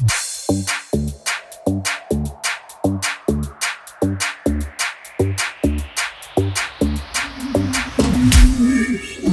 Thank you.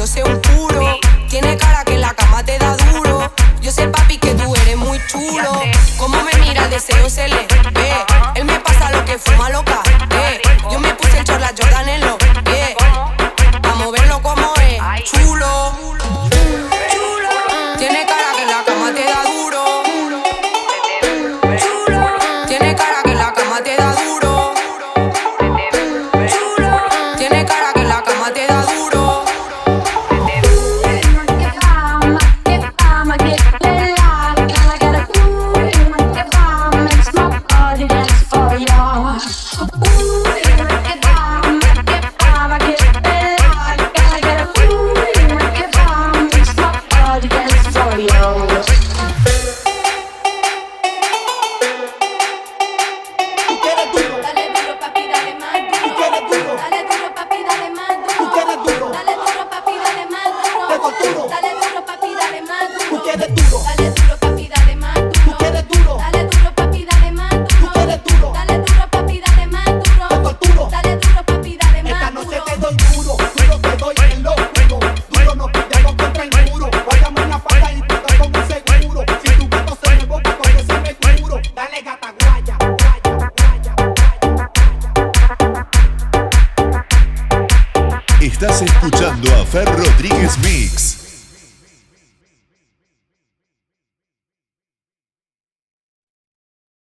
poniéndose oscuro. Tiene cara que en la cama te da duro. Yo sé, papi, que tú eres muy chulo. Como me mira, deseo se le ve. Él me pasa lo que fuma loca. Ooh. Estás escuchando a Fer Rodríguez Mix.